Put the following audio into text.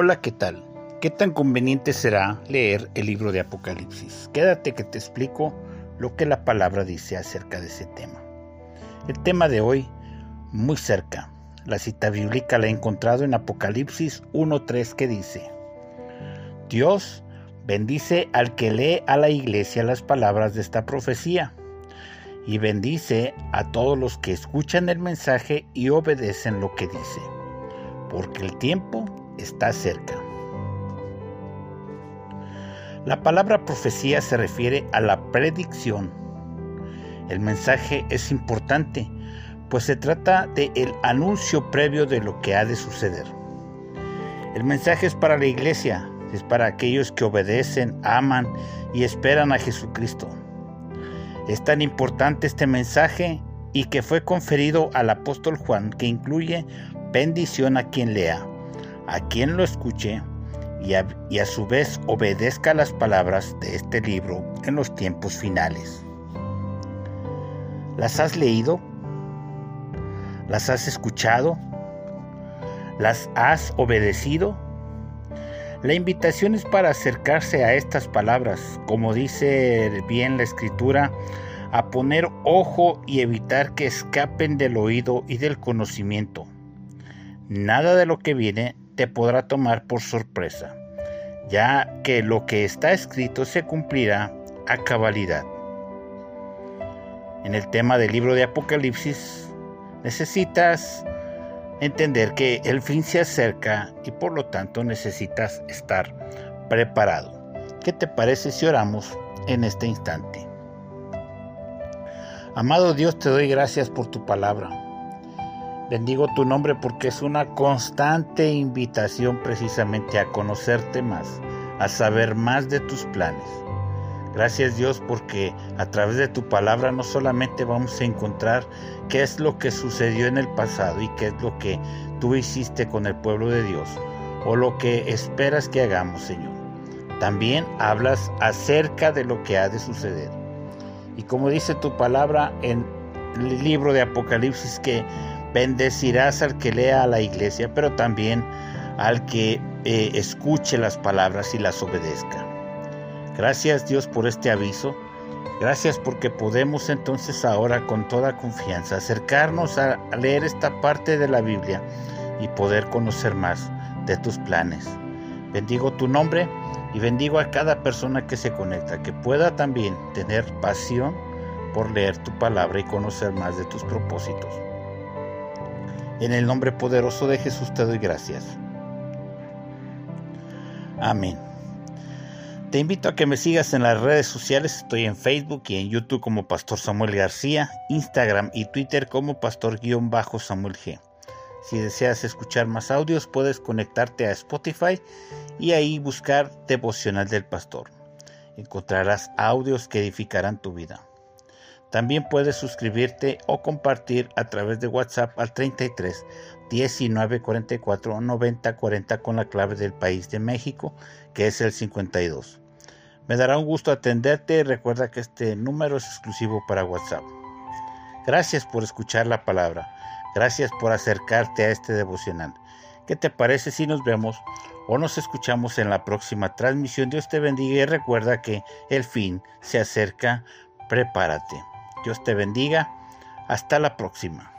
Hola, ¿qué tal? ¿Qué tan conveniente será leer el libro de Apocalipsis? Quédate que te explico lo que la palabra dice acerca de ese tema. El tema de hoy, muy cerca. La cita bíblica la he encontrado en Apocalipsis 1.3 que dice, Dios bendice al que lee a la iglesia las palabras de esta profecía y bendice a todos los que escuchan el mensaje y obedecen lo que dice, porque el tiempo está cerca. La palabra profecía se refiere a la predicción. El mensaje es importante, pues se trata de el anuncio previo de lo que ha de suceder. El mensaje es para la iglesia, es para aquellos que obedecen, aman y esperan a Jesucristo. Es tan importante este mensaje y que fue conferido al apóstol Juan que incluye bendición a quien lea, a quien lo escuche y a, su vez obedezca las palabras de este libro en los tiempos finales. ¿Las has leído? ¿Las has escuchado? ¿Las has obedecido? La invitación es para acercarse a estas palabras, como dice bien la escritura, a poner ojo y evitar que escapen del oído y del conocimiento. Nada de lo que viene te podrá tomar por sorpresa, ya que lo que está escrito se cumplirá a cabalidad. En el tema del libro de Apocalipsis, necesitas entender que el fin se acerca y por lo tanto necesitas estar preparado. ¿Qué te parece si oramos en este instante? Amado Dios, te doy gracias por tu palabra. Bendigo tu nombre porque es una constante invitación precisamente a conocerte más, a saber más de tus planes. Gracias Dios porque a través de tu palabra no solamente vamos a encontrar qué es lo que sucedió en el pasado y qué es lo que tú hiciste con el pueblo de Dios o lo que esperas que hagamos Señor. También hablas acerca de lo que ha de suceder. Y como dice tu palabra en el libro de Apocalipsis que Bendecirás al que lea a la iglesia, pero también al que eh, escuche las palabras y las obedezca. Gracias Dios por este aviso. Gracias porque podemos entonces ahora con toda confianza acercarnos a leer esta parte de la Biblia y poder conocer más de tus planes. Bendigo tu nombre y bendigo a cada persona que se conecta, que pueda también tener pasión por leer tu palabra y conocer más de tus propósitos. En el nombre poderoso de Jesús te doy gracias. Amén. Te invito a que me sigas en las redes sociales. Estoy en Facebook y en YouTube como Pastor Samuel García, Instagram y Twitter como Pastor-Samuel G. Si deseas escuchar más audios, puedes conectarte a Spotify y ahí buscar Devocional del Pastor. Encontrarás audios que edificarán tu vida. También puedes suscribirte o compartir a través de WhatsApp al 33 19 44 90 40 con la clave del país de México, que es el 52. Me dará un gusto atenderte y recuerda que este número es exclusivo para WhatsApp. Gracias por escuchar la palabra. Gracias por acercarte a este devocional. ¿Qué te parece si nos vemos o nos escuchamos en la próxima transmisión? Dios te bendiga y recuerda que el fin se acerca. Prepárate. Dios te bendiga. Hasta la próxima.